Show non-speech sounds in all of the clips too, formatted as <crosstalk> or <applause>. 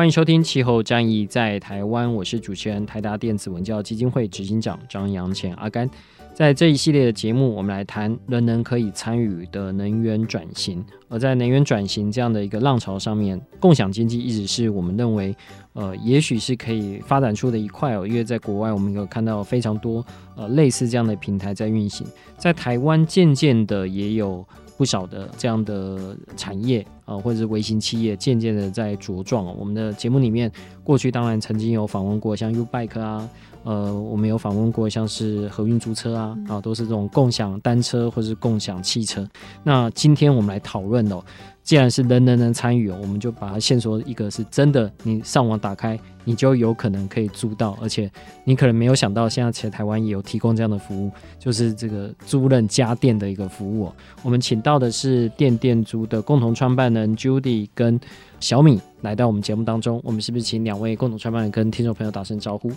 欢迎收听《气候战役在台湾》，我是主持人台达电子文教基金会执行长张扬前阿甘。在这一系列的节目，我们来谈人人可以参与的能源转型。而在能源转型这样的一个浪潮上面，共享经济一直是我们认为，呃，也许是可以发展出的一块哦。因为在国外，我们有看到非常多呃类似这样的平台在运行，在台湾渐渐的也有。不少的这样的产业啊，或者是微型企业，渐渐的在茁壮。我们的节目里面，过去当然曾经有访问过像 YouBike 啊，呃，我们有访问过像是合运租车啊，啊，都是这种共享单车或是共享汽车。那今天我们来讨论哦。既然是人人能参与，我们就把它限缩一个是真的，你上网打开，你就有可能可以租到，而且你可能没有想到，现在其实台湾也有提供这样的服务，就是这个租赁家电的一个服务哦。我们请到的是电电租的共同创办人 Judy 跟小米来到我们节目当中，我们是不是请两位共同创办人跟听众朋友打声招呼？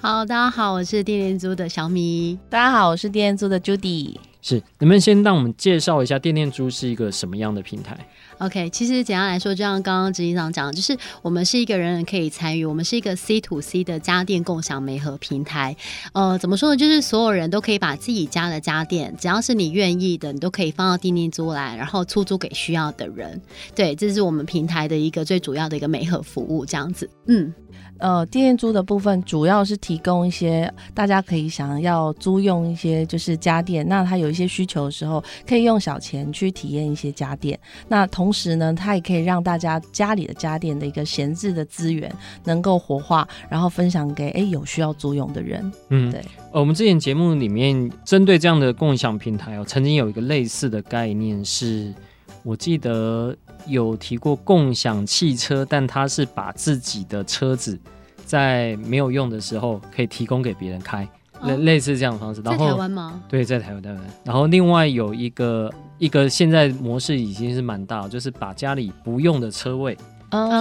好，大家好，我是电电租的小米。大家好，我是电电租的 Judy。是，能不能先让我们介绍一下电电租是一个什么样的平台？OK，其实简单来说，就像刚刚执行长讲的，就是我们是一个人人可以参与，我们是一个 C to C 的家电共享媒合平台。呃，怎么说呢？就是所有人都可以把自己家的家电，只要是你愿意的，你都可以放到电电租来，然后出租给需要的人。对，这是我们平台的一个最主要的一个媒合服务，这样子。嗯。呃，电电租的部分主要是提供一些大家可以想要租用一些就是家电，那他有一些需求的时候，可以用小钱去体验一些家电。那同时呢，它也可以让大家家里的家电的一个闲置的资源能够活化，然后分享给哎有需要租用的人。嗯，对。呃，我们之前节目里面针对这样的共享平台哦，曾经有一个类似的概念是，我记得。有提过共享汽车，但他是把自己的车子在没有用的时候可以提供给别人开，类、哦、类似这样的方式。然后，在台湾吗？对，在台湾，台湾。然后另外有一个一个现在模式已经是蛮大，就是把家里不用的车位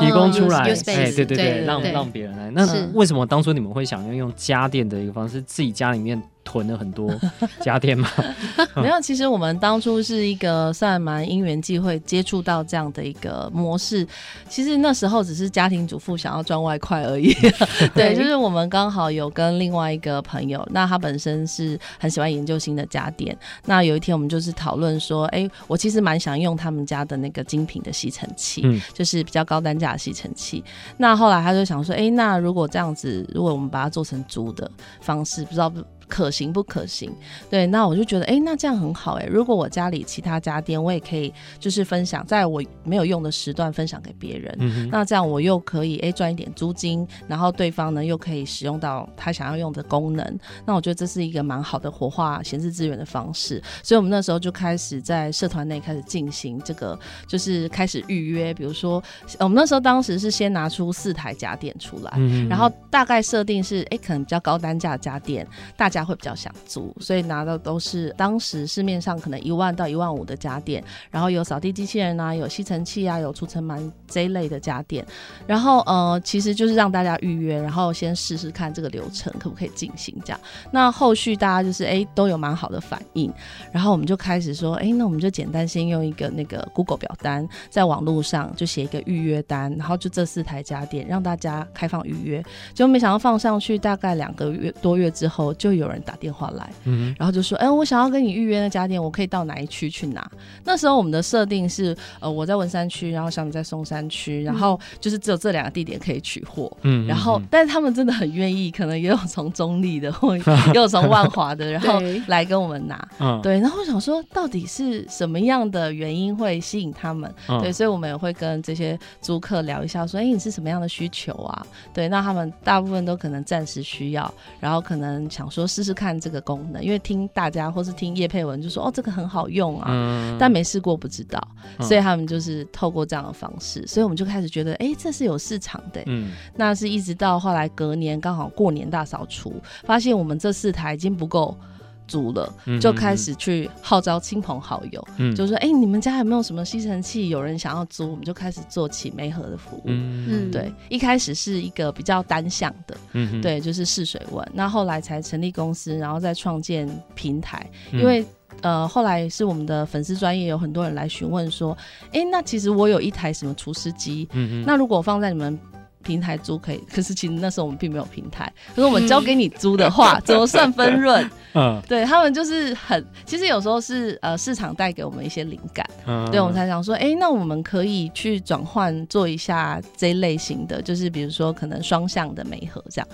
提供出来，哎、对对，对让让别人来。那为什么当初你们会想要用家电的一个方式，自己家里面？囤了很多家电吗？<laughs> 没有，其实我们当初是一个算蛮因缘际会接触到这样的一个模式。其实那时候只是家庭主妇想要赚外快而已。<laughs> 对，就是我们刚好有跟另外一个朋友，那他本身是很喜欢研究新的家电。那有一天我们就是讨论说，哎、欸，我其实蛮想用他们家的那个精品的吸尘器，嗯，就是比较高单价的吸尘器。那后来他就想说，哎、欸，那如果这样子，如果我们把它做成租的方式，不知道不。可行不可行？对，那我就觉得，哎、欸，那这样很好、欸，哎，如果我家里其他家电，我也可以就是分享，在我没有用的时段分享给别人、嗯，那这样我又可以哎赚、欸、一点租金，然后对方呢又可以使用到他想要用的功能，那我觉得这是一个蛮好的活化闲置资源的方式，所以我们那时候就开始在社团内开始进行这个，就是开始预约，比如说我们那时候当时是先拿出四台家电出来，嗯、然后大概设定是哎、欸、可能比较高单价的家电，大家。会比较想租，所以拿的都是当时市面上可能一万到一万五的家电，然后有扫地机器人啊，有吸尘器啊，有除尘螨这一类的家电，然后呃，其实就是让大家预约，然后先试试看这个流程可不可以进行这样。那后续大家就是哎都有蛮好的反应，然后我们就开始说，哎，那我们就简单先用一个那个 Google 表单，在网络上就写一个预约单，然后就这四台家电让大家开放预约，结果没想到放上去大概两个月多月之后，就有。人打电话来，嗯，然后就说，哎，我想要跟你预约那家店，我可以到哪一区去拿？那时候我们的设定是，呃，我在文山区，然后小米在松山区，然后就是只有这两个地点可以取货，嗯，然后但是他们真的很愿意，可能也有从中立的，或 <laughs> 也有从万华的，然后来跟我们拿，嗯，对，然后我想说，到底是什么样的原因会吸引他们？对，所以我们也会跟这些租客聊一下，说，哎，你是什么样的需求啊？对，那他们大部分都可能暂时需要，然后可能想说试试看这个功能，因为听大家或是听叶佩文就说，哦，这个很好用啊，嗯、但没试过不知道，所以他们就是透过这样的方式，所以我们就开始觉得，哎，这是有市场的。嗯，那是一直到后来隔年刚好过年大扫除，发现我们这四台已经不够。租了，就开始去号召亲朋好友，嗯、就说：“哎、欸，你们家有没有什么吸尘器？有人想要租，我们就开始做起媒合的服务。嗯”对，一开始是一个比较单向的，嗯、哼对，就是试水温。那后来才成立公司，然后再创建平台。嗯、因为呃，后来是我们的粉丝专业有很多人来询问说：“哎、欸，那其实我有一台什么除湿机，那如果放在你们。”平台租可以，可是其实那时候我们并没有平台。可是我们交给你租的话，<laughs> 怎么算分润？嗯，对他们就是很，其实有时候是呃市场带给我们一些灵感，嗯，对我们才想说，哎、欸，那我们可以去转换做一下这一类型的，就是比如说可能双向的媒合这样，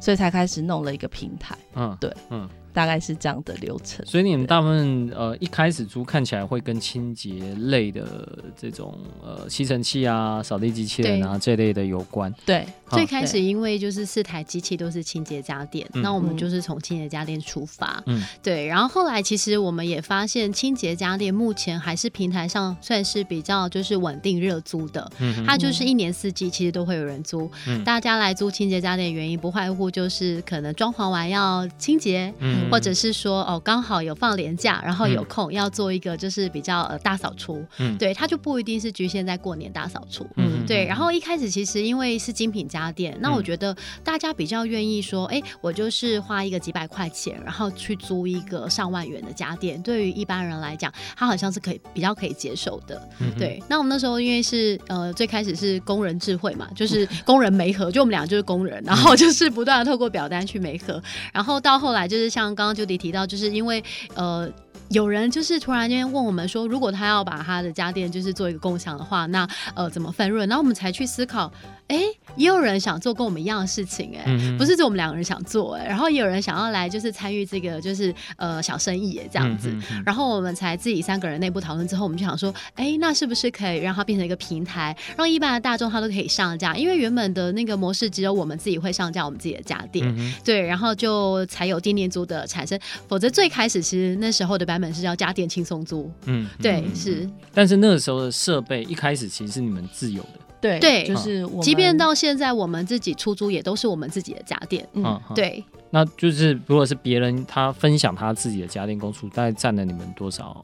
所以才开始弄了一个平台。嗯，对，嗯。大概是这样的流程，所以你们大部分呃一开始租看起来会跟清洁类的这种呃吸尘器啊、扫地机器人啊这类的有关。对，最开始因为就是四台机器都是清洁家电，那我们就是从清洁家电出发。嗯，对。然后后来其实我们也发现，清洁家电目前还是平台上算是比较就是稳定热租的。嗯，它就是一年四季其实都会有人租。嗯，大家来租清洁家电的原因不外乎就是可能装潢完要清洁。嗯。或者是说哦，刚好有放年假，然后有空要做一个就是比较呃大扫除，嗯，对，它就不一定是局限在过年大扫除，嗯，对。然后一开始其实因为是精品家电，那我觉得大家比较愿意说，哎，我就是花一个几百块钱，然后去租一个上万元的家电，对于一般人来讲，他好像是可以比较可以接受的，对。那我们那时候因为是呃最开始是工人智慧嘛，就是 <laughs> 工人媒合，就我们俩就是工人，然后就是不断的透过表单去媒合，然后到后来就是像。刚刚就得提到，就是因为呃，有人就是突然间问我们说，如果他要把他的家电就是做一个共享的话，那呃怎么分润？然后我们才去思考。哎，也有人想做跟我们一样的事情，哎、嗯，不是只有我们两个人想做，哎，然后也有人想要来，就是参与这个，就是呃小生意，哎，这样子，然后我们才自己三个人内部讨论之后，我们就想说，哎，那是不是可以让它变成一个平台，让一般的大众他都可以上架？因为原本的那个模式只有我们自己会上架我们自己的家电，嗯、对，然后就才有店店租的产生，否则最开始其实那时候的版本是叫家电轻松租，嗯，对，嗯、是，但是那个时候的设备一开始其实是你们自有的。对，对，就是我们，即便到现在，我们自己出租也都是我们自己的家电。嗯，对。那就是如果是别人他分享他自己的家电供出，大概占了你们多少？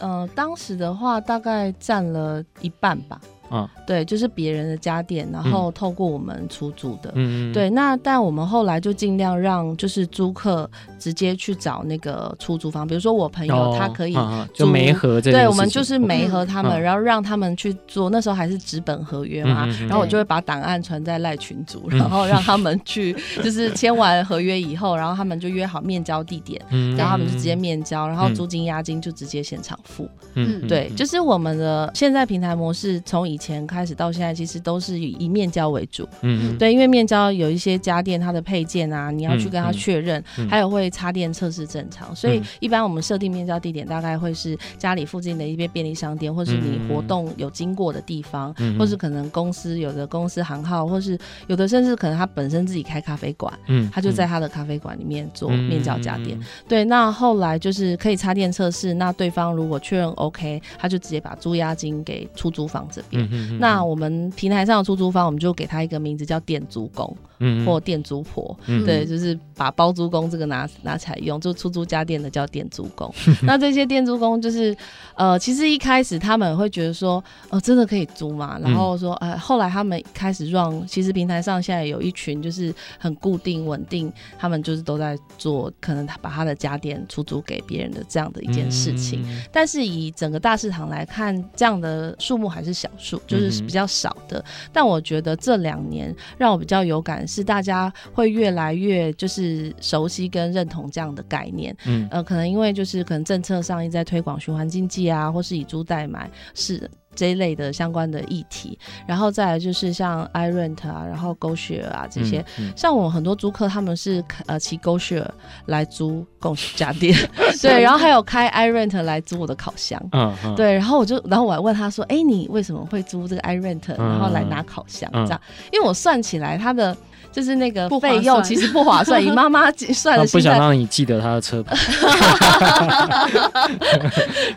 呃，当时的话大概占了一半吧。嗯，对，就是别人的家电，然后透过我们出租的。嗯，对。那但我们后来就尽量让就是租客直接去找那个出租方，比如说我朋友他可以就没合这，对，我们就是没合他们，然后让他们去做。那时候还是纸本合约嘛，然后我就会把档案传在赖群组，然后让他们去，就是签完合约以后，然后他们就约好面交地点，然后他们就直接面交，然后租金押金就直接现场付。嗯，对，就是我们的现在平台模式从以前开始到现在，其实都是以以面交为主。嗯，对，因为面交有一些家电，它的配件啊，你要去跟他确认，还有会插电测试正常，所以一般我们设定面交地点大概会是家里附近的一些便利商店，或是你活动有经过的地方，或是可能公司有的公司行号，或是有的甚至可能他本身自己开咖啡馆，嗯，他就在他的咖啡馆里面做面交家电。对，那后来就是可以插电测试，那对方如果确认 OK，他就直接把租押金给出租房这边。那我们平台上的出租方，我们就给他一个名字叫店租公，嗯，或店租婆，嗯，对，就是把包租公这个拿拿起来用，就出租家电的叫店租公。<laughs> 那这些店租公就是，呃，其实一开始他们会觉得说，呃，真的可以租吗？然后说，呃，后来他们开始 run，其实平台上现在有一群就是很固定稳定，他们就是都在做，可能他把他的家电出租给别人的这样的一件事情。但是以整个大市场来看，这样的数目还是小数。就是比较少的。嗯、但我觉得这两年让我比较有感是，大家会越来越就是熟悉跟认同这样的概念。嗯，呃，可能因为就是可能政策上一直在推广循环经济啊，或是以租代买是。这一类的相关的议题，然后再来就是像 iRent 啊，然后 GoShare 啊这些，嗯嗯、像我们很多租客他们是呃骑 GoShare 来租共享家电，<laughs> 对，然后还有开 iRent 来租我的烤箱，嗯，嗯。对，然后我就然后我还问他说，哎，你为什么会租这个 iRent，然后来拿烤箱、嗯、这样？因为我算起来他的。就是那个费用其实不划算，以妈妈算的。不想让你记得他的车牌。<laughs>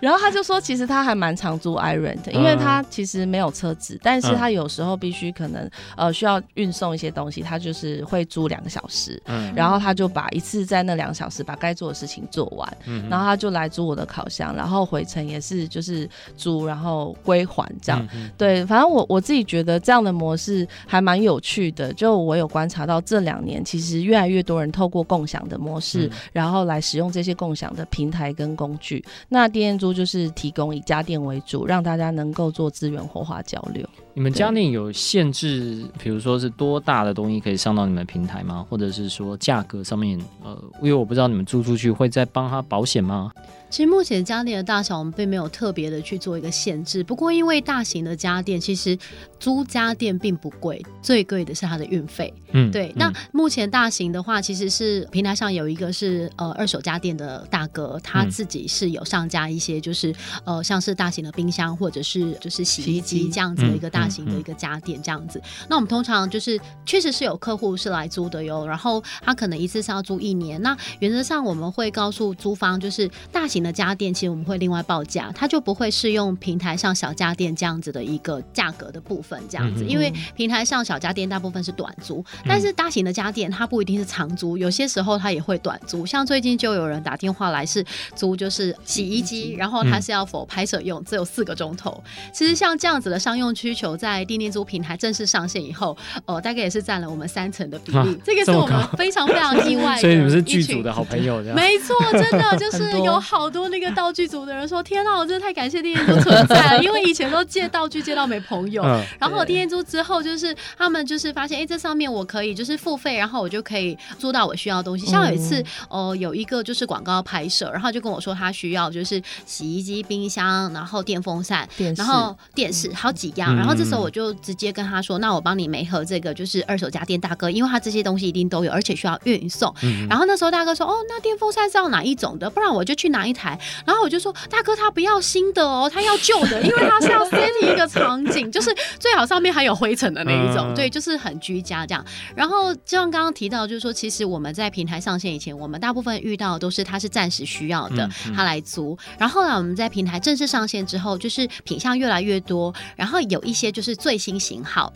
然后他就说，其实他还蛮常租 iRent，因为他其实没有车子，但是他有时候必须可能呃需要运送一些东西，他就是会租两个小时。嗯。然后他就把一次在那两个小时把该做的事情做完，嗯。然后他就来租我的烤箱，然后回程也是就是租，然后归还这样。对，反正我我自己觉得这样的模式还蛮有趣的，就我有关。观察到这两年，其实越来越多人透过共享的模式，嗯、然后来使用这些共享的平台跟工具。那电电租就是提供以家电为主，让大家能够做资源活化交流。你们家电有限制，比如说是多大的东西可以上到你们平台吗？或者是说价格上面，呃，因为我不知道你们租出去会再帮他保险吗？其实目前家电的大小，我们并没有特别的去做一个限制。不过因为大型的家电，其实租家电并不贵，最贵的是它的运费。嗯，对。嗯、那目前大型的话，其实是平台上有一个是呃二手家电的大哥，他自己是有上架一些，就是、嗯、呃像是大型的冰箱或者是就是洗衣机这样子的一个大型的一个家电这样子。嗯嗯嗯、那我们通常就是确实是有客户是来租的哟，然后他可能一次是要租一年。那原则上我们会告诉租方，就是大型的家电其实我们会另外报价，它就不会适用平台上小家电这样子的一个价格的部分，这样子，因为平台上小家电大部分是短租，但是大型的家电它不一定是长租，有些时候它也会短租。像最近就有人打电话来是租就是洗衣机，然后它是要 for 拍摄用，只有四个钟头。其实像这样子的商用需求，在电电租平台正式上线以后，呃，大概也是占了我们三成的比例，啊、这个是我们非常非常意外的。<laughs> 所以你们是剧组的好朋友，没错，真的就是有好多那个。道具组的人说：“天哪，我真的太感谢电电租存在了，因为以前都借道具借到没朋友。嗯、然后电电租之后，就是他们就是发现，哎，这上面我可以就是付费，然后我就可以租到我需要的东西。像有一次，哦、呃，有一个就是广告拍摄，然后就跟我说他需要就是洗衣机、冰箱，然后电风扇，然后电视好几样。然后这时候我就直接跟他说：‘那我帮你没合这个就是二手家电大哥，因为他这些东西一定都有，而且需要运送。’然后那时候大哥说：‘哦，那电风扇是要哪一种的？不然我就去拿一台。’然后我就说，大哥他不要新的哦，他要旧的，因为他是要 set 一个场景，就是最好上面还有灰尘的那一种，对，就是很居家这样。然后就像刚刚提到，就是说其实我们在平台上线以前，我们大部分遇到的都是他是暂时需要的，他来租。然后呢，我们在平台正式上线之后，就是品相越来越多，然后有一些就是最新型号。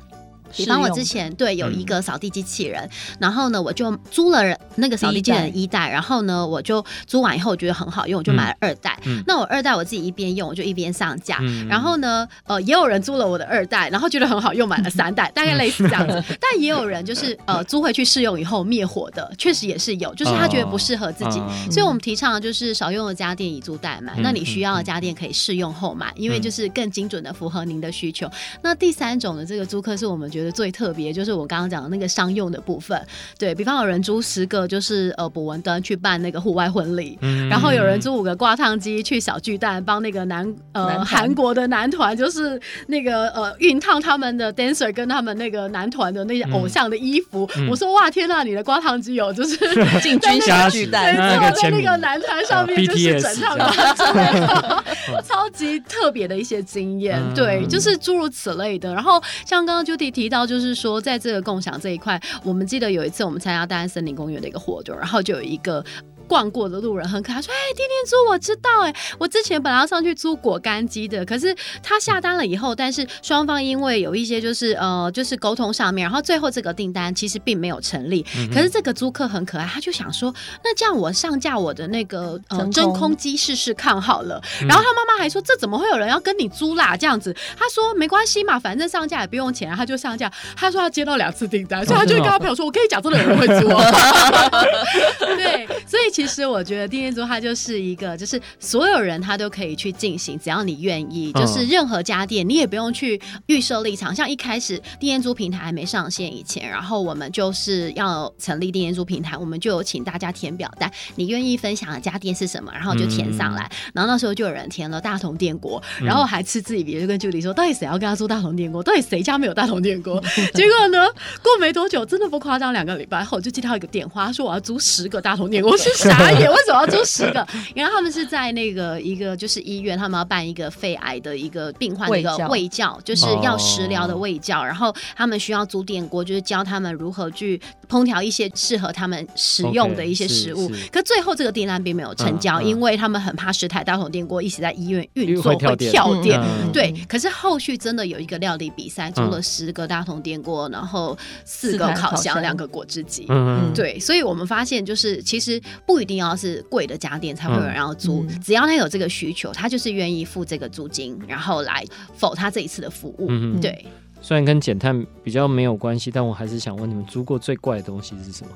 比方我之前对有一个扫地机器人，嗯、然后呢，我就租了那个扫地机器人一代，然后呢，我就租完以后我觉得很好用，我就买了二代。嗯、那我二代我自己一边用，我就一边上架。嗯、然后呢，呃，也有人租了我的二代，然后觉得很好用，买了三代，<laughs> 大概类似这样子。<laughs> 但也有人就是呃租回去试用以后灭火的，确实也是有，就是他觉得不适合自己。哦、所以我们提倡的就是少用的家电以租代买，嗯、那你需要的家电可以试用后买，因为就是更精准的符合您的需求。那第三种的这个租客是我们觉得最特别，就是我刚刚讲的那个商用的部分，对，比方有人租十个，就是呃博文灯去办那个户外婚礼，嗯、然后有人租五个挂烫机去小巨蛋帮那个男呃韩国的男团，就是那个呃熨烫他们的 dancer 跟他们那个男团的那些偶像的衣服。嗯、我说哇天呐，你的挂烫机有就是 <laughs> 进军小巨蛋，在那个男团上面就是整套的，<laughs> 超级特别的一些经验，嗯、对，就是诸如此类的。然后像刚刚 Judy 提到，就是说在这个共享这一块，我们记得有一次我们参加大安森林公园的一个活动，然后就有一个。逛过的路人很可爱，说：“哎，天天租我知道，哎，我之前本来要上去租果干机的，可是他下单了以后，但是双方因为有一些就是呃就是沟通上面，然后最后这个订单其实并没有成立。嗯、可是这个租客很可爱，他就想说，那这样我上架我的那个呃真空机试试看好了。嗯、然后他妈妈还说，这怎么会有人要跟你租啦？这样子，他说没关系嘛，反正上架也不用钱，他就上架。他说他接到两次订单，所以他就跟他朋友说，我跟你讲，真的有人会租。<laughs> 对，所以。其实我觉得电电租它就是一个，就是所有人他都可以去进行，只要你愿意，就是任何家电你也不用去预设立场。像一开始电电租平台还没上线以前，然后我们就是要成立电电租平台，我们就有请大家填表单，你愿意分享的家电是什么，然后就填上来。然后那时候就有人填了大同电锅，然后还嗤之以鼻，就跟 Judy 说，到底谁要跟他租大同电锅？到底谁家没有大同电锅？<laughs> 结果呢，过没多久，真的不夸张，两个礼拜后就接到一个电话，说我要租十个大同电锅，傻眼，为什么要租十个？<laughs> 因为他们是在那个一个就是医院，他们要办一个肺癌的一个病患的一个卫教，就是要食疗的卫教，然后他们需要租电锅，就是教他们如何去烹调一些适合他们使用的一些食物。可最后这个订单并没有成交，因为他们很怕十台大桶电锅一起在医院运作会跳电。对，可是后续真的有一个料理比赛，租了十个大桶电锅，然后四个烤箱，两个果汁机。嗯，对，所以我们发现就是其实不一定要是贵的家电才会有人要租，只要他有这个需求，他就是愿意付这个租金，然后来否他这一次的服务。对，虽然跟减碳比较没有关系，但我还是想问你们租过最怪的东西是什么？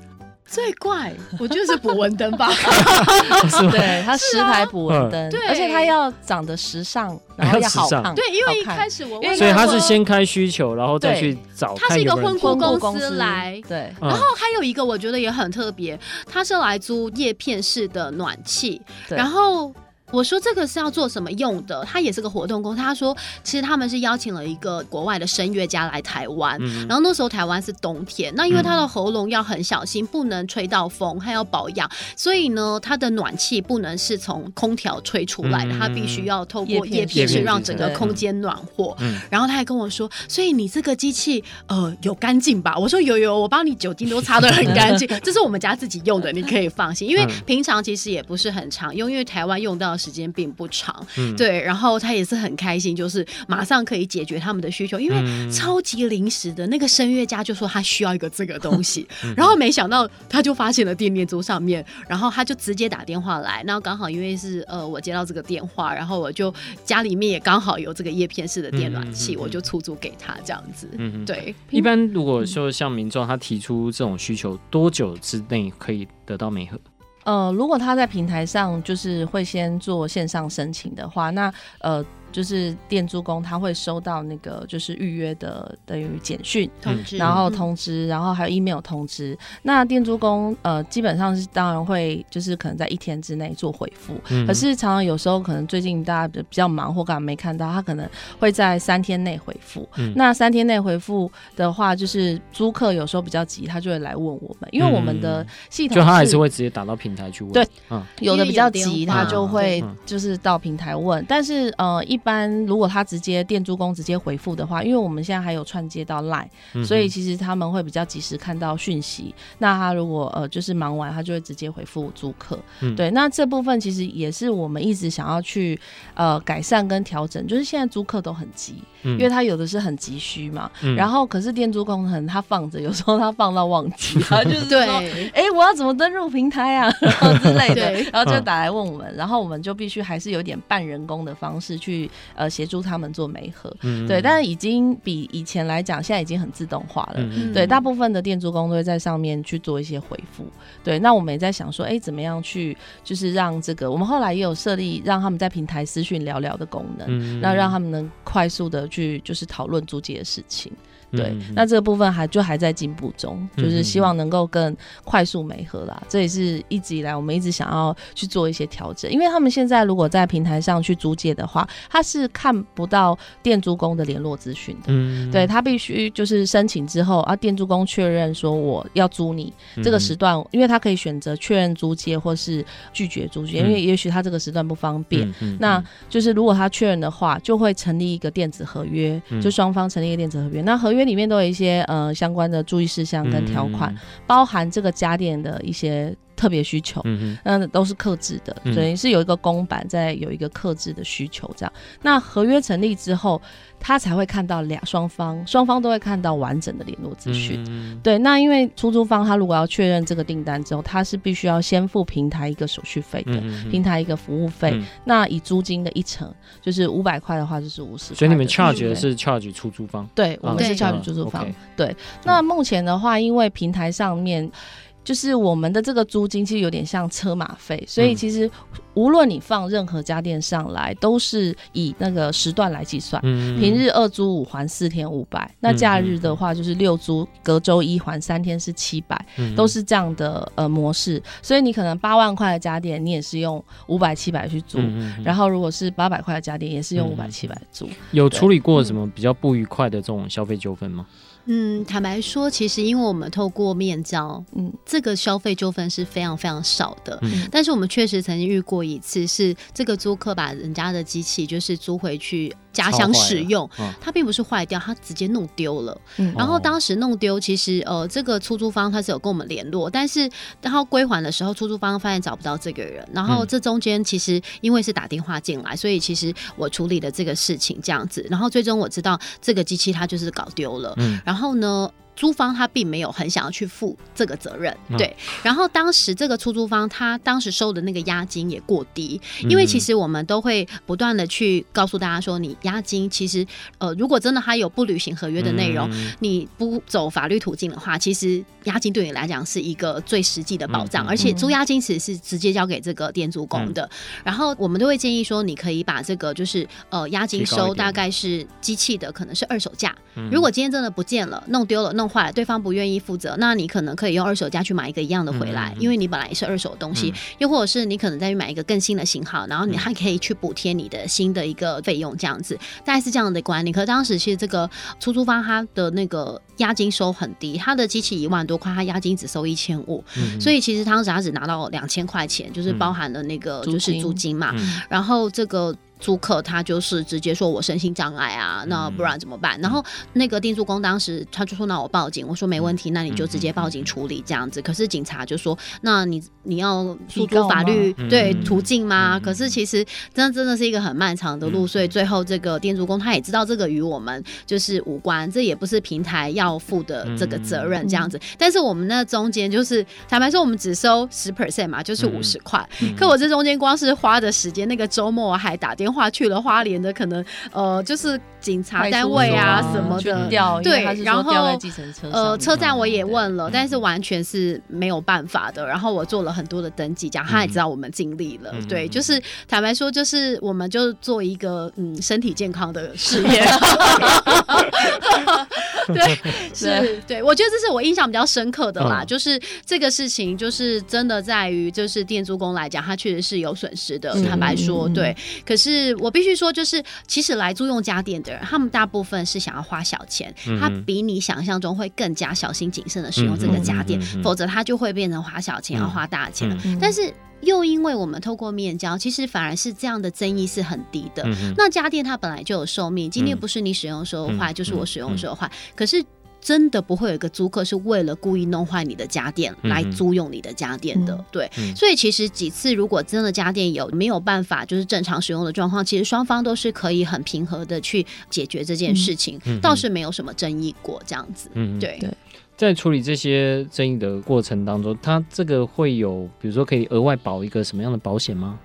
最怪，我觉得是补蚊灯吧。<laughs> 对，他十台捕蚊灯，对，而且他要长得时尚，然后要好看。对，因为一开始我，所以他是先开需求，然后再去找。他是一个婚顾公司来，对。然后还有一个我觉得也很特别，他是来租叶片式的暖气，然后。我说这个是要做什么用的？他也是个活动公司。他说，其实他们是邀请了一个国外的声乐家来台湾，嗯、然后那时候台湾是冬天，那因为他的喉咙要很小心，不能吹到风，还要保养，所以呢，他的暖气不能是从空调吹出来的，他必须要透过叶片去让整个空间暖和。然后他还跟我说，所以你这个机器呃有干净吧？我说有有，我帮你酒精都擦的很干净，<laughs> 这是我们家自己用的，你可以放心，因为平常其实也不是很常用，因为台湾用到。时间并不长，嗯、对，然后他也是很开心，就是马上可以解决他们的需求，因为超级临时的那个声乐家就说他需要一个这个东西，嗯、<laughs> 然后没想到他就发现了电电桌上面，然后他就直接打电话来，然后刚好因为是呃我接到这个电话，然后我就家里面也刚好有这个叶片式的电暖器，嗯、我就出租给他这样子，嗯，对。一般如果说像民众他提出这种需求，多久之内可以得到美合？呃，如果他在平台上就是会先做线上申请的话，那呃。就是店租工他会收到那个就是预约的等于简讯通知，然后通知，然后还有 email 通知。那店租工呃基本上是当然会就是可能在一天之内做回复，嗯、可是常常有时候可能最近大家比较忙或干嘛没看到，他可能会在三天内回复。嗯、那三天内回复的话，就是租客有时候比较急，他就会来问我们，因为我们的系统、嗯、就他还是会直接打到平台去问。对，嗯、有的比较急，他就会就是到平台问，嗯、但是呃一。一般如果他直接店租工直接回复的话，因为我们现在还有串接到 Line，、嗯、所以其实他们会比较及时看到讯息。那他如果呃就是忙完，他就会直接回复租客。嗯、对，那这部分其实也是我们一直想要去呃改善跟调整，就是现在租客都很急，嗯、因为他有的是很急需嘛。嗯、然后可是店租工可能他放着，有时候他放到忘记，<laughs> 他就是说，哎、欸，我要怎么登入平台啊，<laughs> 然后之类的，对然后就打来问我们，嗯、然后我们就必须还是有点半人工的方式去。呃，协助他们做媒合，嗯、对，但是已经比以前来讲，现在已经很自动化了。嗯、对，大部分的店租工都会在上面去做一些回复。对，那我们也在想说，哎、欸，怎么样去，就是让这个，我们后来也有设立让他们在平台私讯聊聊的功能，嗯、那让他们能快速的去就是讨论租借的事情。对，那这个部分还就还在进步中，就是希望能够更快速媒合啦。嗯、这也是一直以来我们一直想要去做一些调整，因为他们现在如果在平台上去租借的话，他是看不到店租工的联络资讯的。嗯，对，他必须就是申请之后啊，店租工确认说我要租你这个时段，嗯、因为他可以选择确认租借或是拒绝租借，嗯、因为也许他这个时段不方便。嗯、哼那就是如果他确认的话，就会成立一个电子合约，嗯、就双方成立一个电子合约。那合约。里面都有一些呃相关的注意事项跟条款，嗯、包含这个家电的一些特别需求，嗯那都是克制的，所以是有一个公版，在有一个克制的需求这样。那合约成立之后。他才会看到两双方，双方都会看到完整的联络资讯。嗯、对，那因为出租方他如果要确认这个订单之后，他是必须要先付平台一个手续费的，嗯、平台一个服务费。嗯、那以租金的一成，就是五百块的话，就是五十。所以你们 charge 的是 charge 出租方？对，我们是 charge 出租方。对，那目前的话，因为平台上面。就是我们的这个租金其实有点像车马费，所以其实无论你放任何家电上来，都是以那个时段来计算。嗯，平日二租五还四天五百，那假日的话就是六租隔周一还三天是七百，都是这样的呃模式。所以你可能八万块的家电，你也是用五百七百去租，然后如果是八百块的家电，也是用五百七百租。有处理过什么比较不愉快的这种消费纠纷吗？嗯，坦白说，其实因为我们透过面交，嗯，这个消费纠纷是非常非常少的。嗯，但是我们确实曾经遇过一次，是这个租客把人家的机器就是租回去。家乡使用，哦、它并不是坏掉，它直接弄丢了。嗯、然后当时弄丢，其实呃，这个出租方他是有跟我们联络，但是然后归还的时候，出租方发现找不到这个人。然后这中间其实因为是打电话进来，所以其实我处理的这个事情这样子。然后最终我知道这个机器它就是搞丢了。嗯、然后呢，租方他并没有很想要去负这个责任，对。嗯、然后当时这个出租方他当时收的那个押金也过低，因为其实我们都会不断的去告诉大家说，你押金其实呃，如果真的他有不履行合约的内容，嗯、你不走法律途径的话，其实押金对你来讲是一个最实际的保障，嗯、而且租押金其实是直接交给这个店租工的。嗯、然后我们都会建议说，你可以把这个就是呃押金收大概是机器的可能是二手价，嗯、如果今天真的不见了，弄丢了，弄。坏，对方不愿意负责，那你可能可以用二手价去买一个一样的回来，嗯、因为你本来也是二手的东西，嗯、又或者是你可能再去买一个更新的型号，然后你还可以去补贴你的新的一个费用，这样子。大概是这样的观念。可当时其实这个出租方他的那个押金收很低，他的机器一万多块，他押金只收一千五，所以其实当时他只拿到两千块钱，就是包含了那个就是租金嘛，嗯、然后这个。租客他就是直接说我身心障碍啊，那不然怎么办？嗯、然后那个店租工当时他就说那我报警，我说没问题，那你就直接报警处理这样子。可是警察就说那你你要诉诸法律对途径吗？嗯、可是其实真的真的是一个很漫长的路，嗯、所以最后这个店租工他也知道这个与我们就是无关，这也不是平台要负的这个责任这样子。但是我们那中间就是坦白说，我们只收十 percent 嘛，就是五十块。嗯、可我这中间光是花的时间，那个周末还打电话。话去了花莲的可能呃，就是警察单位啊什么的，对，然后呃车站我也问了，但是完全是没有办法的。然后我做了很多的登记，讲他也知道我们尽力了，对，就是坦白说，就是我们就做一个嗯身体健康的事业。<laughs> 对，<laughs> 是，对，我觉得这是我印象比较深刻的啦，就是这个事情就是真的在于就是店租工来讲，他确实是有损失的，坦白说，对，可是。是我必须说，就是其实来租用家电的人，他们大部分是想要花小钱，嗯、他比你想象中会更加小心谨慎的使用这个家电，否则他就会变成花小钱要花大钱了。嗯、但是又因为我们透过面交，其实反而是这样的争议是很低的。嗯、那家电它本来就有寿命，今天不是你使用的时候坏，嗯、就是我使用的时候坏，可是。真的不会有一个租客是为了故意弄坏你的家电来租用你的家电的，嗯、对。嗯、所以其实几次如果真的家电有没有办法就是正常使用的状况，其实双方都是可以很平和的去解决这件事情，嗯、倒是没有什么争议过这样子。嗯，对。对，在处理这些争议的过程当中，它这个会有比如说可以额外保一个什么样的保险吗？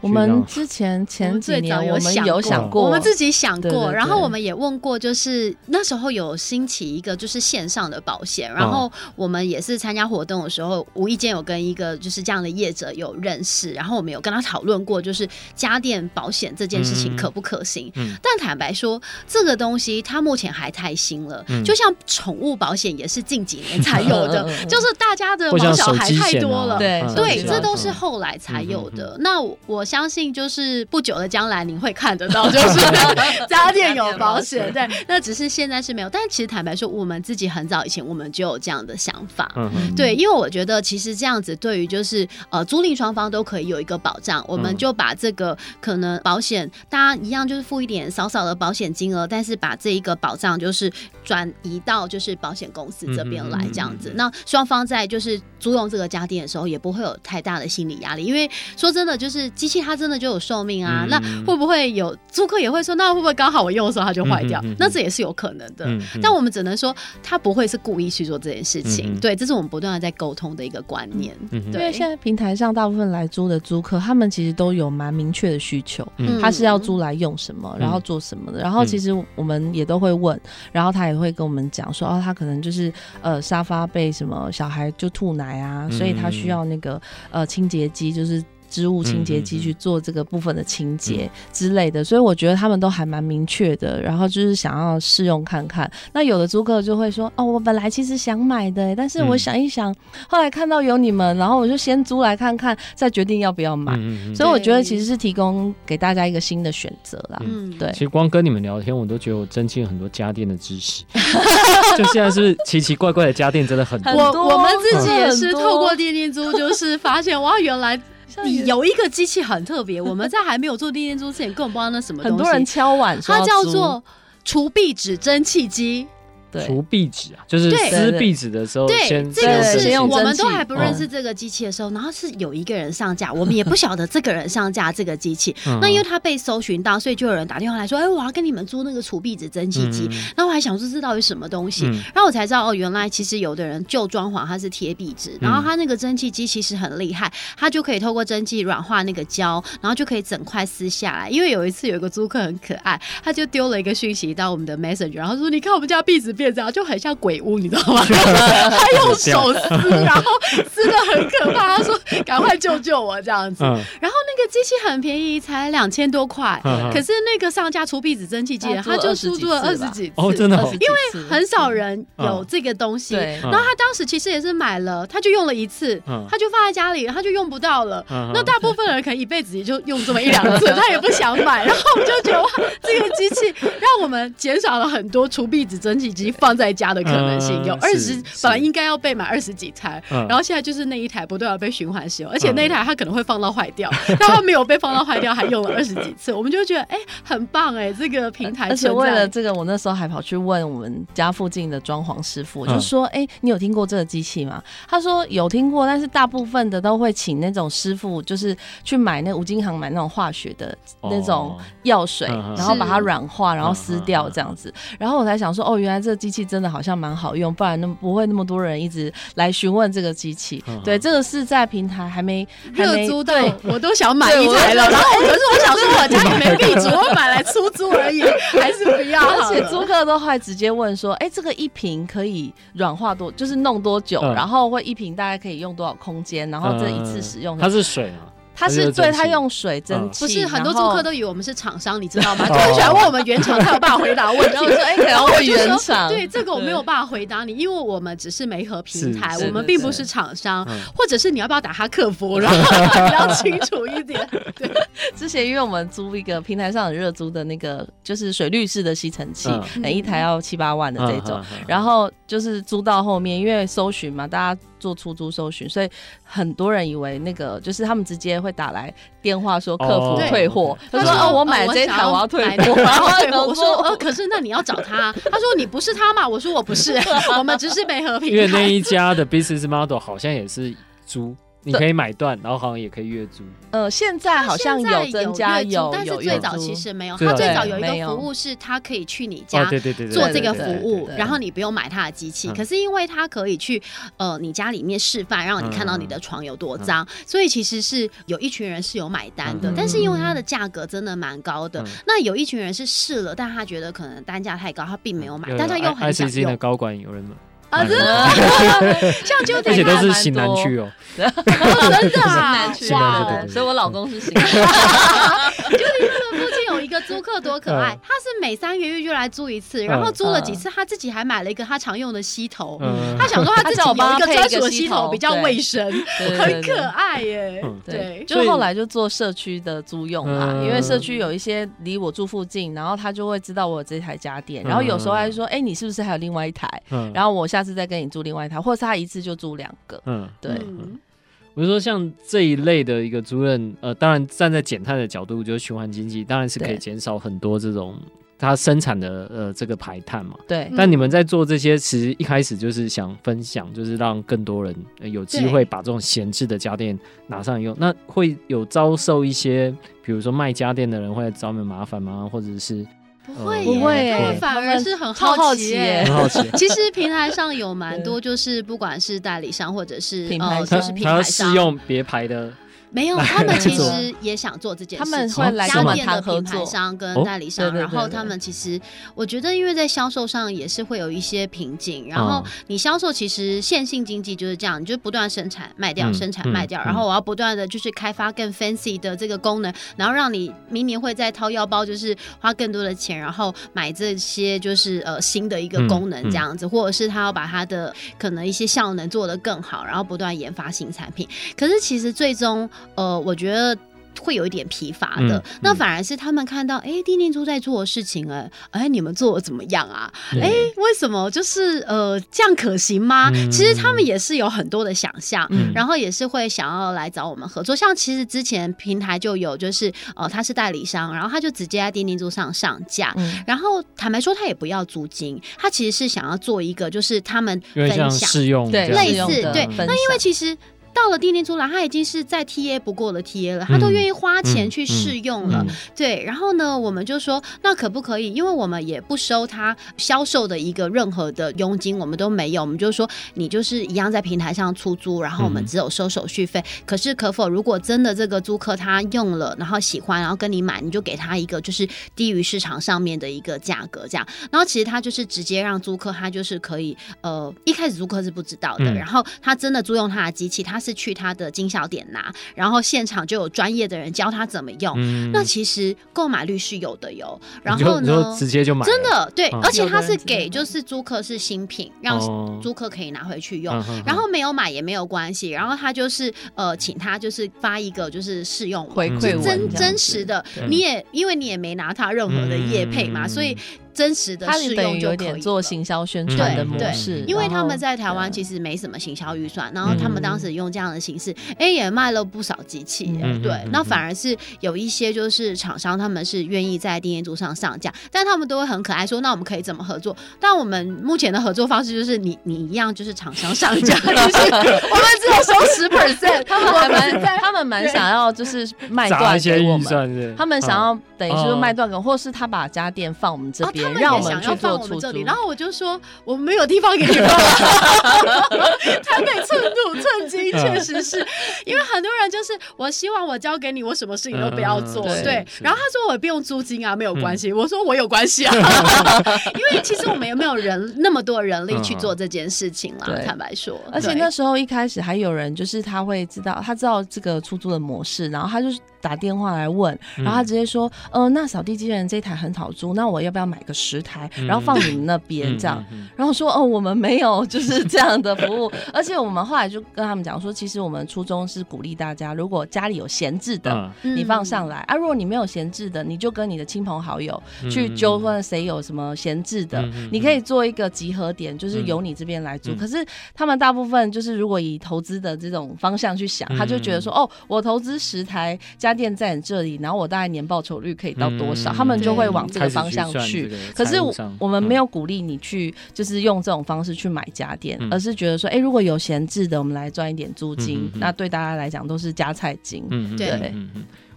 我们之前前几年我们有想过，我们自己想过，然后我们也问过，就是那时候有兴起一个就是线上的保险，然后我们也是参加活动的时候，无意间有跟一个就是这样的业者有认识，然后我们有跟他讨论过，就是家电保险这件事情可不可行？但坦白说，这个东西它目前还太新了，就像宠物保险也是近几年才有的，<laughs> 就是大家的毛小孩太多了，对对，这都是后来才有的。那我。相信就是不久的将来，您会看得到，<laughs> 就是 <laughs> 家电有保险。对，那只是现在是没有。但其实坦白说，我们自己很早以前我们就有这样的想法。嗯哼，对，因为我觉得其实这样子对于就是呃租赁双方都可以有一个保障。我们就把这个可能保险大家一样就是付一点少少的保险金额，但是把这一个保障就是转移到就是保险公司这边来这样子。那双方在就是租用这个家电的时候，也不会有太大的心理压力。因为说真的，就是机器。器它真的就有寿命啊，嗯、那会不会有租客也会说，那会不会刚好我用的时候它就坏掉？那这也是有可能的。但我们只能说，他不会是故意去做这件事情。嗯、对，这是我们不断的在沟通的一个观念。对，因为现在平台上大部分来租的租客，他们其实都有蛮明确的需求，嗯、他是要租来用什么，然后做什么的。然后其实我们也都会问，然后他也会跟我们讲说，哦，他可能就是呃沙发被什么小孩就吐奶啊，所以他需要那个呃清洁机，就是。织物清洁剂去做这个部分的清洁之类的，所以我觉得他们都还蛮明确的，然后就是想要试用看看。那有的租客就会说：“哦，我本来其实想买的，但是我想一想，嗯、后来看到有你们，然后我就先租来看看，再决定要不要买。嗯嗯嗯”所以我觉得其实是提供给大家一个新的选择啦。嗯，对。其实光跟你们聊天，我都觉得我增进了很多家电的知识。<laughs> 就现在是奇奇怪怪的家电真的很多？我我们自己也是透过电电租，就是发现哇，原来。有一个机器很特别，我们在还没有做地垫桌之前，根本不知道那什么东西。很多人敲碗说，它叫做除壁纸蒸汽机。除壁纸啊，就是撕壁纸的时候，对，先这个是我们都还不认识这个机器的时候，然后是有一个人上架，我们也不晓得这个人上架这个机器。那因为他被搜寻到，所以就有人打电话来说：“哎，我要跟你们租那个除壁纸蒸汽机。”然后我还想说这到底什么东西，然后我才知道哦，原来其实有的人旧装潢它是贴壁纸，然后它那个蒸汽机其实很厉害，它就可以透过蒸汽软化那个胶，然后就可以整块撕下来。因为有一次有一个租客很可爱，他就丢了一个讯息到我们的 Messenger，然后说：“你看我们家壁纸变这样，就很像。”鬼屋，你知道吗？<laughs> 他用手撕，然后撕的很可怕。他说：“赶快救救我！”这样子。然后那个机器很便宜，才两千多块。可是那个上架除壁纸蒸汽机，他就输出租了二十几次。哦，真的，因为很少人有这个东西。然后他当时其实也是买了，他就用了一次，他就放在家里，他就用不到了。那大部分人可能一辈子也就用这么一两次，<laughs> 他也不想买。然后我们就觉得哇，这个机器让我们减少了很多除壁纸蒸汽机放在家的。可能性有二十，本来应该要被买二十几台，然后现在就是那一台不断要被循环使用，而且那一台它可能会放到坏掉，<laughs> 但它没有被放到坏掉，还用了二十几次，我们就觉得哎，很棒哎，这个平台。而且为了这个，我那时候还跑去问我们家附近的装潢师傅，就说哎，你有听过这个机器吗？他说有听过，但是大部分的都会请那种师傅，就是去买那五金行买那种化学的那种药水，然后把它软化，然后撕掉这样子。然后我才想说，哦，原来这个机器真的好像。蛮好用，不然那么不会那么多人一直来询问这个机器。嗯、对，这个是在平台还没热租到，对我都想买一台了。然后可是我想说，我家也没地主，我买来出租而已，还是不要。而且租客都会直接问说：“哎、欸，这个一瓶可以软化多，就是弄多久？嗯、然后会一瓶大概可以用多少空间？然后这一次使用、嗯、它是水啊。”他是对他用水蒸气，不是很多租客都以为我们是厂商，你知道吗？<laughs> 就很喜欢问我们原厂，他有办法回答问题。<laughs> 说哎，可能会原厂。对这个我没有办法回答你，因为我们只是媒合平台，我们并不是厂商。或者是你要不要打他客服，然后 <laughs> 比较清楚一点。对，之前因为我们租一个平台上很热租的那个，就是水滤式的吸尘器，每一台要七八万的这种，然后就是租到后面，因为搜寻嘛，大家。做出租搜寻，所以很多人以为那个就是他们直接会打来电话说客服退货。他说：“哦，我买这一台，我要退货。<laughs> ”然后我说：“呃，可是那你要找他。”他说：“你不是他嘛？”我说：“我不是，<laughs> 我们只是没和平。”因为那一家的 business model 好像也是租。你可以买断，然后好像也可以月租。呃，现在好像有增加有，但是最早其实没有。它最早有一个服务是，它可以去你家做这个服务，然后你不用买它的机器。可是因为它可以去呃你家里面示范，让你看到你的床有多脏，所以其实是有一群人是有买单的。但是因为它的价格真的蛮高的，那有一群人是试了，但他觉得可能单价太高，他并没有买，但他又很想用。的高管有人吗？啊，真的，<laughs> 像就而且都是新南区 <laughs> 哦，真的啊，哇，所以我老公是新南区。<laughs> 个租客多可爱，他是每三个月就来租一次，然后租了几次，他自己还买了一个他常用的吸头，他想说他自己有一个专属的吸头比较卫生，<laughs> 很可爱耶。对，就后来就做社区的租用嘛，因为社区有一些离我住附近，然后他就会知道我有这台家电，然后有时候还说，哎，你是不是还有另外一台？然后我下次再跟你租另外一台，或者是他一次就租两个。嗯，对。我就说像这一类的一个租赁，呃，当然站在减碳的角度，就是循环经济，当然是可以减少很多这种它生产的呃这个排碳嘛。对。但你们在做这些，其实一开始就是想分享，就是让更多人有机会把这种闲置的家电拿上来用。那会有遭受一些，比如说卖家电的人会来找你们麻烦吗？或者是？不会，不会，他们反而是很好奇好奇。<laughs> 其实平台上有蛮多，就是不管是代理商或者是品牌，就是品牌商试用别牌的。没有，他们其实也想做这件事。他们会来跟我们谈合作。家电的品牌商跟代理商，然后他们其实，我觉得因为在销售上也是会有一些瓶颈。然后你销售其实线性经济就是这样，你就不断生产卖掉，生产卖掉，然后我要不断的就是开发更 fancy 的这个功能，然后让你明年会再掏腰包，就是花更多的钱，然后买这些就是呃新的一个功能这样子，或者是他要把他的可能一些效能做得更好，然后不断研发新产品。可是其实最终。呃，我觉得会有一点疲乏的，嗯嗯、那反而是他们看到，哎，电电租在做的事情，哎，哎，你们做的怎么样啊？哎、嗯，为什么就是呃这样可行吗？嗯、其实他们也是有很多的想象，嗯、然后也是会想要来找我们合作。像其实之前平台就有，就是呃他是代理商，然后他就直接在电电租上上架，嗯、然后坦白说他也不要租金，他其实是想要做一个就是他们分享试用对类似对，那因为其实。到了电电租来，他已经是再 TA 不过的 TA 了，他都愿意花钱去试用了。嗯嗯嗯、对，然后呢，我们就说，那可不可以？因为我们也不收他销售的一个任何的佣金，我们都没有。我们就说，你就是一样在平台上出租，然后我们只有收手续费。嗯、可是可否，如果真的这个租客他用了，然后喜欢，然后跟你买，你就给他一个就是低于市场上面的一个价格，这样。然后其实他就是直接让租客，他就是可以，呃，一开始租客是不知道的，嗯、然后他真的租用他的机器，他是。是去他的经销点拿，然后现场就有专业的人教他怎么用。嗯、那其实购买率是有的哟。然后呢，直接就买，真的对，嗯、而且他是给就是租客是新品，让租客可以拿回去用。哦、然后没有买也没有关系，然后他就是呃，请他就是发一个就是试用回馈真真实的。你也因为你也没拿他任何的业配嘛，嗯、所以。真实的试用就可以有点做行销宣传的模式，因为他们在台湾其实没什么行销预算，然后他们当时用这样的形式，哎，也卖了不少机器。对，那反而是有一些就是厂商，他们是愿意在电电租上上架，但他们都会很可爱说，那我们可以怎么合作？但我们目前的合作方式就是你你一样就是厂商上架，就是 <laughs> 我们只有收十 percent，他们还蛮他们蛮想要就是卖断给我们，他们想要等于说卖断给，或是他把家电放我们这边。让我们想要放我们这里，然后我就说我们没有地方给你放，台北寸土寸金，确实是因为很多人就是我希望我交给你，我什么事情都不要做，对。然后他说我也不用租金啊，没有关系。我说我有关系啊，<laughs> 因为其实我们也没有人那么多人力去做这件事情啦。坦白说，而且那时候一开始还有人就是他会知道，他知道这个出租的模式，然后他就是。打电话来问，然后他直接说：“呃，那扫地机器人这一台很好租，那我要不要买个十台，然后放你们那边这样？”然后说：“哦，我们没有就是这样的服务，而且我们后来就跟他们讲说，其实我们初衷是鼓励大家，如果家里有闲置的，你放上来啊；如果你没有闲置的，你就跟你的亲朋好友去纠纷谁有什么闲置的，你可以做一个集合点，就是由你这边来租。可是他们大部分就是如果以投资的这种方向去想，他就觉得说：哦，我投资十台。”家电在你这里，然后我大概年报酬率可以到多少？嗯、他们就会往这个方向去。可是我们没有鼓励你去，就是用这种方式去买家电，嗯、而是觉得说，哎、欸，如果有闲置的，我们来赚一点租金，嗯、那对大家来讲都是加菜金。嗯，对。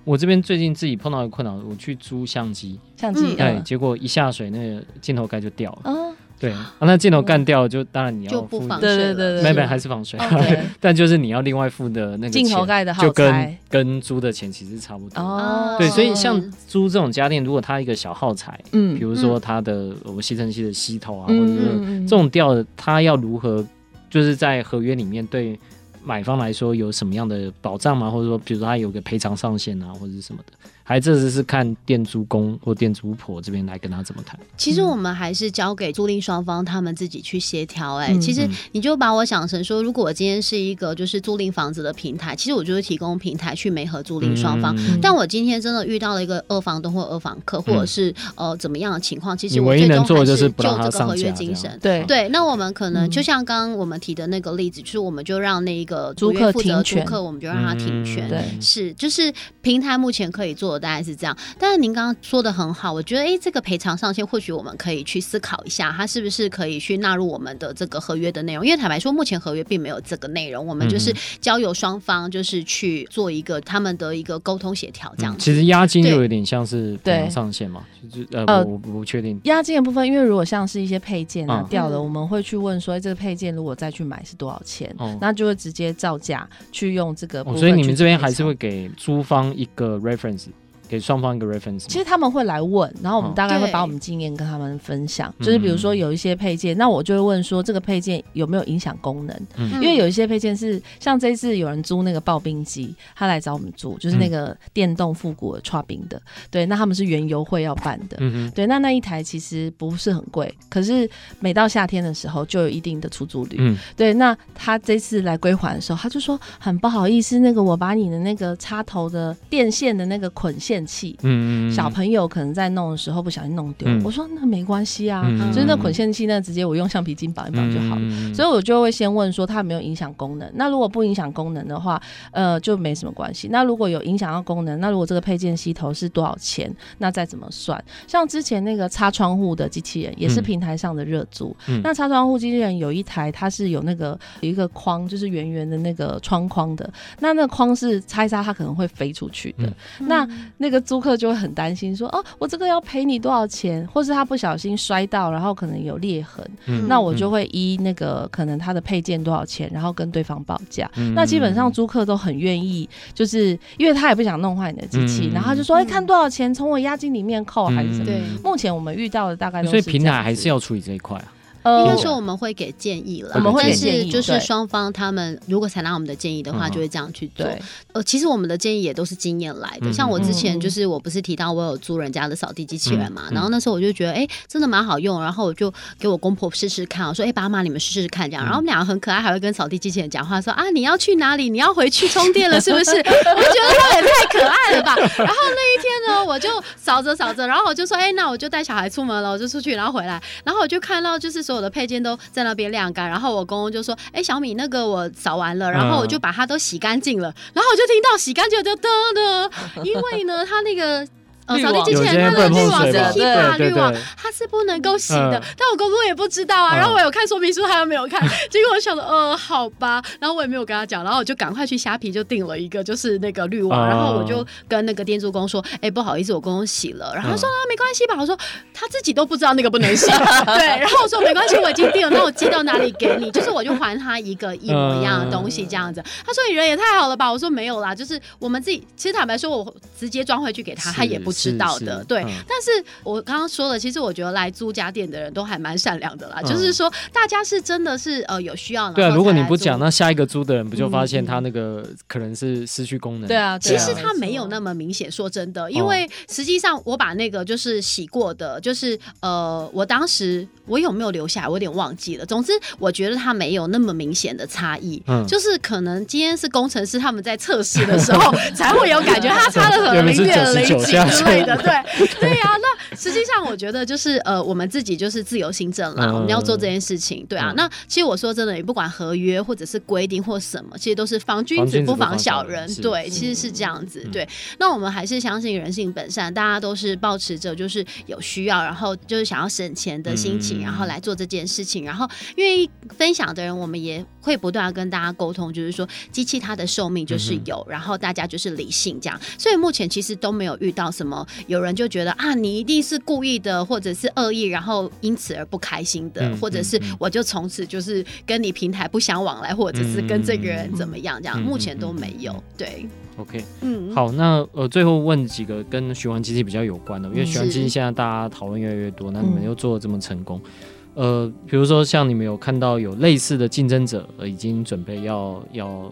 我这边最近自己碰到一个困扰，我去租相机，相机，对，结果一下水，那个镜头盖就掉了。嗯对，<laughs> 那镜头干掉就当然你要付，对对对，没没还是防水，<laughs> 但就是你要另外付的那个镜头盖的耗材，就跟跟租的钱其实差不多。哦，对，所以像租这种家电，如果它一个小耗材，嗯，比如说它的我们吸尘器的吸头啊，或者是这种掉的，它要如何就是在合约里面对买方来说有什么样的保障吗？或者说，比如说它有个赔偿上限啊，或者是什么的？还这只是看店租公或店租婆这边来跟他怎么谈。其实我们还是交给租赁双方他们自己去协调。哎，其实你就把我想成说，如果我今天是一个就是租赁房子的平台，其实我就是提供平台去媒合租赁双方。但我今天真的遇到了一个二房东或二房客，或者是呃怎么样的情况，其实我最终还是就这个合约精神。对对，那我们可能就像刚刚我们提的那个例子，就是我们就让那个租客负责租客，我们就让他停权。对，是就是平台目前可以做。大概是这样。但是您刚刚说的很好，我觉得哎，这个赔偿上限或许我们可以去思考一下，它是不是可以去纳入我们的这个合约的内容？因为坦白说，目前合约并没有这个内容，我们就是交由双方就是去做一个他们的一个沟通协调这样、嗯。其实押金就有点像是赔偿上限嘛，就是呃，呃我我不确定押金的部分，因为如果像是一些配件啊、嗯、掉了，我们会去问说，这个配件如果再去买是多少钱？哦、那就会直接照价去用这个、哦。所以你们这边还是会给租方一个 reference。给双方一个 reference，其实他们会来问，然后我们大概会把我们经验跟他们分享。就是比如说有一些配件，那我就会问说这个配件有没有影响功能？嗯、因为有一些配件是像这次有人租那个刨冰机，他来找我们租，就是那个电动复古的刨冰的。对，那他们是原油会要办的。嗯对，那那一台其实不是很贵，可是每到夏天的时候就有一定的出租率。嗯。对，那他这次来归还的时候，他就说很不好意思，那个我把你的那个插头的电线的那个捆线。器，嗯，小朋友可能在弄的时候不小心弄丢，嗯、我说那没关系啊，嗯、就是那捆线器，那直接我用橡皮筋绑一绑就好了，嗯、所以我就会先问说它有没有影响功能。那如果不影响功能的话，呃，就没什么关系。那如果有影响到功能，那如果这个配件吸头是多少钱，那再怎么算？像之前那个擦窗户的机器人也是平台上的热租，嗯、那擦窗户机器人有一台它是有那个有一个框，就是圆圆的那个窗框的，那那个框是擦一擦它可能会飞出去的，嗯、那那个。租客就会很担心说，说哦，我这个要赔你多少钱？或是他不小心摔到，然后可能有裂痕，嗯、那我就会依那个可能他的配件多少钱，然后跟对方报价。嗯、那基本上租客都很愿意，就是因为他也不想弄坏你的机器，嗯、然后他就说，哎、嗯，看多少钱，从我押金里面扣还是什么？对，目前我们遇到的大概都是，所以平台还是要处理这一块啊。应该说我们会给建议了，但是就是双方他们如果采纳我们的建议的话，就会这样去做。呃，其实我们的建议也都是经验来的。像我之前就是我不是提到我有租人家的扫地机器人嘛，然后那时候我就觉得哎，真的蛮好用，然后我就给我公婆试试看，我说哎，爸妈你们试试看这样。然后我们两个很可爱，还会跟扫地机器人讲话，说啊你要去哪里？你要回去充电了是不是？<laughs> 我就觉得他也太可爱了吧。然后那一天呢，我就扫着扫着，然后我就说哎，那我就带小孩出门了，我就出去，然后回来，然后我就看到就是所有的配件都在那边晾干，然后我公公就说：“哎、欸，小米，那个我扫完了，然后我就把它都洗干净了，然后我就听到洗干净就噔噔，因为呢，它那个。”扫地机器人它的滤网是 HEPA 滤网，它是不能够洗的。嗯、但我公公也不知道啊。然后我有看说明书，他又没有看。<laughs> 结果我想说，呃，好吧。然后我也没有跟他讲。然后我就赶快去虾皮就订了一个，就是那个滤网。然后我就跟那个店主工说，哎、欸，不好意思，我公公洗了。然后他说啊，没关系吧。我说他自己都不知道那个不能洗。对。然后我说没关系，我已经订了。那我寄到哪里给你？就是我就还他一个一模一样的东西这样子。他说你人也太好了吧。我说没有啦，就是我们自己。其实坦白说，我直接装回去给他，他也不知道的。对，嗯、但是我刚刚说了，其实我觉得来租家电的人都还蛮善良的啦。嗯、就是说，大家是真的是呃有需要。对啊，如果你不讲，那下一个租的人不就发现他那个可能是失去功能？对啊，其实他没有那么明显。说真的，因为实际上我把那个就是洗过的，就是呃，我当时我有没有留下来，我有点忘记了。总之，我觉得他没有那么明显的差异。嗯，就是可能今天是工程师他们在测试的时候 <laughs> 才会有感觉，他差的很零点零几之类的。<laughs> 对。对呀、啊，那实际上我觉得就是呃，我们自己就是自由行政啦，嗯、我们要做这件事情，对啊。嗯、那其实我说真的，也不管合约或者是规定或什么，其实都是防君子不防小人，对，其实是这样子，对。那我们还是相信人性本善，大家都是保持着就是有需要，然后就是想要省钱的心情，然后来做这件事情，然后愿意分享的人，我们也会不断跟大家沟通，就是说机器它的寿命就是有，然后大家就是理性这样，所以目前其实都没有遇到什么有人就觉得啊，你一定是故意的，或者是恶意，然后因此而不开心的，嗯、或者是我就从此就是跟你平台不相往来，或者是跟这个人怎么样，这样、嗯、目前都没有。对，OK，嗯，好，那呃，最后问几个跟循环机器比较有关的，因为循环机器现在大家讨论越来越多，那你们又做的这么成功，嗯、呃，比如说像你们有看到有类似的竞争者已经准备要要。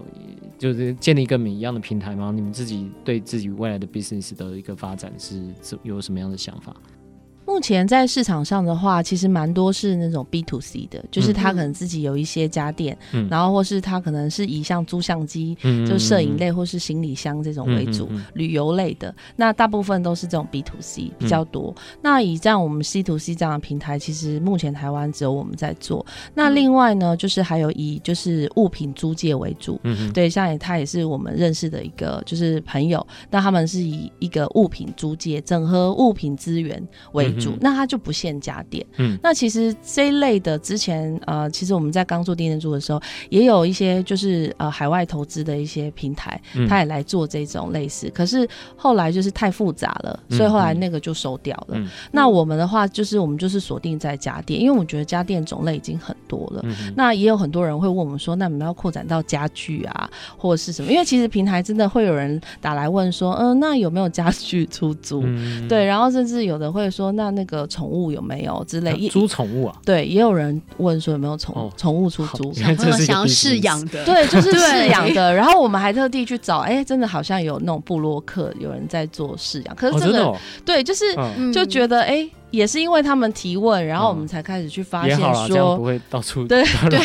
就是建立跟你们一样的平台吗？你们自己对自己未来的 business 的一个发展是有什么样的想法？目前在市场上的话，其实蛮多是那种 B to C 的，就是他可能自己有一些家电，嗯、然后或是他可能是以像租相机、嗯、就摄影类或是行李箱这种为主，旅游类的。那大部分都是这种 B to C 比较多。嗯、那以这样我们 C to C 这样的平台，其实目前台湾只有我们在做。那另外呢，就是还有以就是物品租借为主，嗯嗯、对，像也他也是我们认识的一个就是朋友，那他们是以一个物品租借、整合物品资源为那它就不限家电。嗯，那其实这一类的之前呃，其实我们在刚做电电租的时候，也有一些就是呃海外投资的一些平台，他也来做这种类似。可是后来就是太复杂了，所以后来那个就收掉了。那我们的话就是我们就是锁定在家电，因为我觉得家电种类已经很多了。那也有很多人会问我们说，那你们要扩展到家具啊，或者是什么？因为其实平台真的会有人打来问说，嗯，那有没有家具出租？对，然后甚至有的会说，那那个宠物有没有之类？租宠物啊？对，也有人问说有没有宠宠物出租，小朋友想要饲养的，对，就是饲养的。然后我们还特地去找，哎，真的好像有那种布洛克有人在做饲养，可是这个对，就是就觉得哎。也是因为他们提问，然后我们才开始去发现说不会到处对对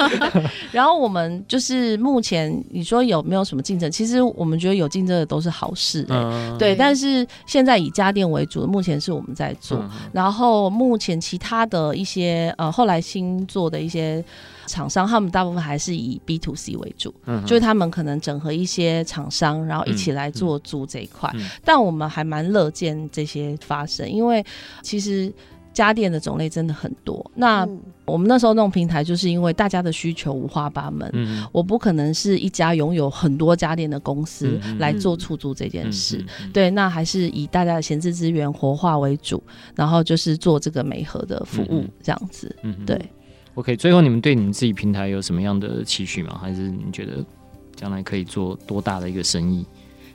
<laughs> 然后我们就是目前你说有没有什么竞争？其实我们觉得有竞争的都是好事，欸，对。但是现在以家电为主，目前是我们在做。然后目前其他的一些呃后来新做的一些。厂商他们大部分还是以 B to C 为主，嗯、就是他们可能整合一些厂商，然后一起来做租这一块。嗯嗯、但我们还蛮乐见这些发生，因为其实家电的种类真的很多。那我们那时候弄平台，就是因为大家的需求五花八门，嗯、我不可能是一家拥有很多家电的公司来做出租这件事。对，那还是以大家的闲置资源活化为主，然后就是做这个美合的服务这样子。嗯，对。OK，最后你们对你们自己平台有什么样的期许吗？还是你觉得将来可以做多大的一个生意？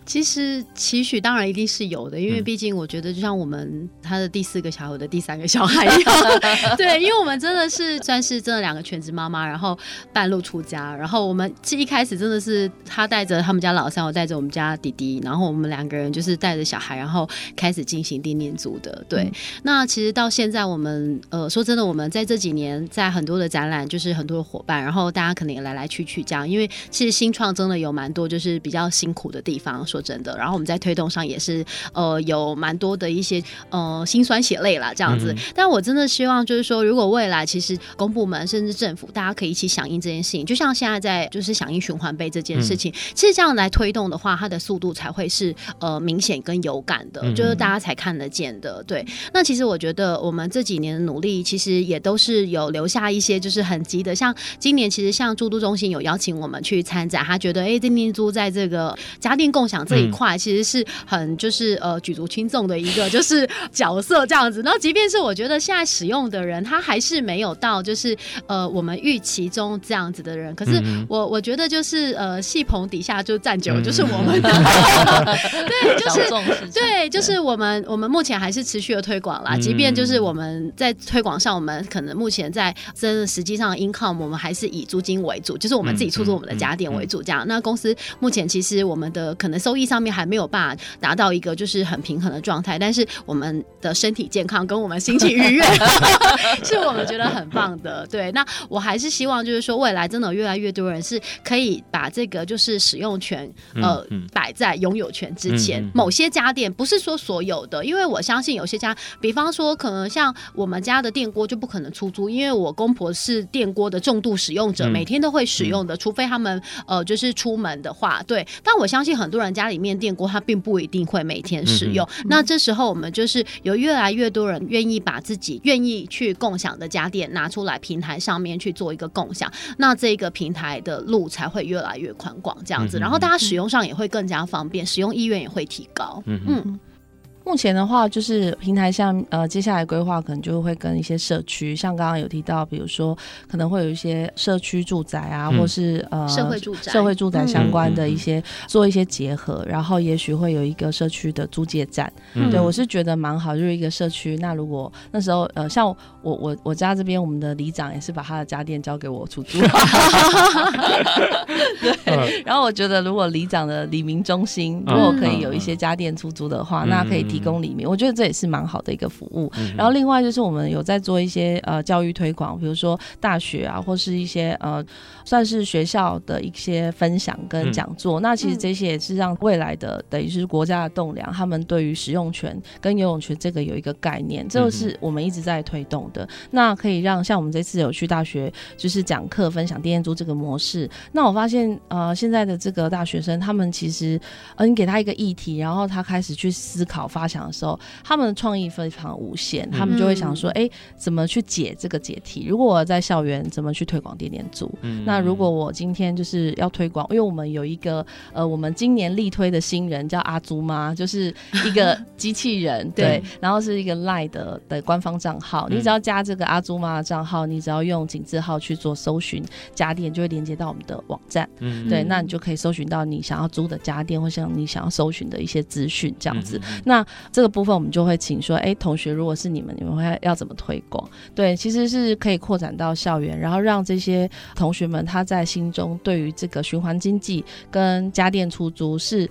其实期许当然一定是有的，因为毕竟我觉得就像我们他的第四个小孩，我的第三个小孩 <laughs> 一样，对，因为我们真的是算是真的两个全职妈妈，然后半路出家，然后我们其实一开始真的是他带着他们家老三，我带着我们家弟弟，然后我们两个人就是带着小孩，然后开始进行定年组的。对，嗯、那其实到现在我们呃说真的，我们在这几年在很多的展览，就是很多的伙伴，然后大家可能也来来去去这样，因为其实新创真的有蛮多就是比较辛苦的地方。说真的，然后我们在推动上也是呃有蛮多的一些呃心酸血泪啦这样子。嗯、但我真的希望就是说，如果未来其实公部门甚至政府大家可以一起响应这件事情，就像现在在就是响应循环杯这件事情，嗯、其实这样来推动的话，它的速度才会是呃明显跟有感的，就是大家才看得见的。对，那其实我觉得我们这几年的努力，其实也都是有留下一些就是很急的。像今年其实像住都中心有邀请我们去参展，他觉得哎，电电租在这个家电共享。这一块其实是很就是呃举足轻重的一个就是角色这样子，然后即便是我觉得现在使用的人他还是没有到就是呃我们预期中这样子的人，可是我我觉得就是呃戏棚底下就站久了就是我们的，<laughs> 对，就是对，就是我们我们目前还是持续的推广啦，即便就是我们在推广上，我们可能目前在真的实际上 income 我们还是以租金为主，就是我们自己出租我们的家电为主这样。那公司目前其实我们的可能收。收益上面还没有办法达到一个就是很平衡的状态，但是我们的身体健康跟我们心情愉悦 <laughs> 是我们觉得很棒的。对，那我还是希望就是说未来真的越来越多人是可以把这个就是使用权呃摆在拥有权之前。某些家电不是说所有的，因为我相信有些家，比方说可能像我们家的电锅就不可能出租，因为我公婆是电锅的重度使用者，每天都会使用的，除非他们呃就是出门的话，对。但我相信很多人家。家里面电锅它并不一定会每天使用，嗯、那这时候我们就是有越来越多人愿意把自己愿意去共享的家电拿出来平台上面去做一个共享，那这个平台的路才会越来越宽广，这样子，然后大家使用上也会更加方便，使用意愿也会提高，嗯嗯。目前的话，就是平台上，呃，接下来规划可能就会跟一些社区，像刚刚有提到，比如说可能会有一些社区住宅啊，嗯、或是呃社会住宅、社会住宅相关的一些、嗯、做一些结合，然后也许会有一个社区的租借站。嗯、对我是觉得蛮好，就是一个社区。那如果那时候呃，像我我我家这边，我们的里长也是把他的家电交给我出租。<laughs> 对，然后我觉得如果里长的里民中心如果可以有一些家电出租的话，嗯、那可以。提供里面，嗯、我觉得这也是蛮好的一个服务。嗯、然后另外就是我们有在做一些呃教育推广，比如说大学啊，或是一些呃算是学校的一些分享跟讲座。嗯、那其实这些也是让未来的等于是国家的栋梁，他们对于使用权跟游泳权这个有一个概念，这是我们一直在推动的。嗯、那可以让像我们这次有去大学就是讲课分享电电租这个模式，那我发现呃现在的这个大学生他们其实呃你给他一个议题，然后他开始去思考发想的时候，他们的创意非常无限，他们就会想说，哎、嗯，怎么去解这个解题？如果我在校园怎么去推广点点租？嗯、那如果我今天就是要推广，因为我们有一个呃，我们今年力推的新人叫阿朱妈，就是一个 <laughs> 机器人，对，对，然后是一个 LINE 的的官方账号，嗯、你只要加这个阿朱妈的账号，你只要用井字号去做搜寻家电，就会连接到我们的网站，嗯，对，那你就可以搜寻到你想要租的家电，或像你想要搜寻的一些资讯这样子。嗯、那这个部分我们就会请说，哎、欸，同学，如果是你们，你们会要怎么推广？对，其实是可以扩展到校园，然后让这些同学们他在心中对于这个循环经济跟家电出租是。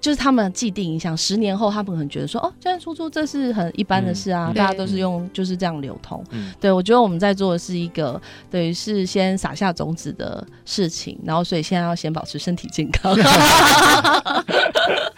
就是他们既定印象，十年后他们可能觉得说，哦，家电出租这是很一般的事啊，嗯、大家都是用就是这样流通。嗯、对，我觉得我们在做的是一个等于是先撒下种子的事情，然后所以现在要先保持身体健康。<laughs>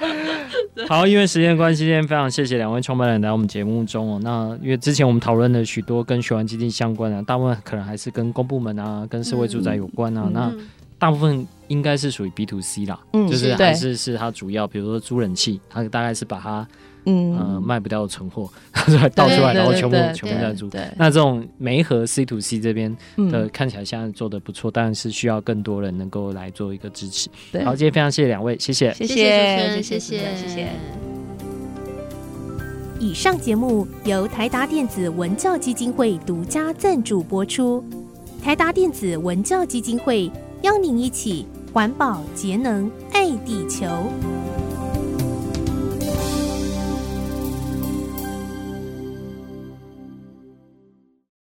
<laughs> 好，因为时间关系，今天非常谢谢两位创办人来我们节目中哦。那因为之前我们讨论了许多跟循环基金相关的，大部分可能还是跟公部门啊、跟社会住宅有关啊。嗯、那、嗯大部分应该是属于 B to C 啦，嗯，就是还是是它主要，比如说租人气，它大概是把它，嗯，呃，卖不掉的存货，<laughs> 倒出来，然后全部全部在租。那这种媒和 C to C 这边的看起来现在做的不错，但是需要更多人能够来做一个支持。好，今天非常谢谢两位，谢谢，谢谢，谢谢，谢谢。以上节目由台达电子文教基金会独家赞助播出，台达电子文教基金会。邀您一起环保节能爱地球。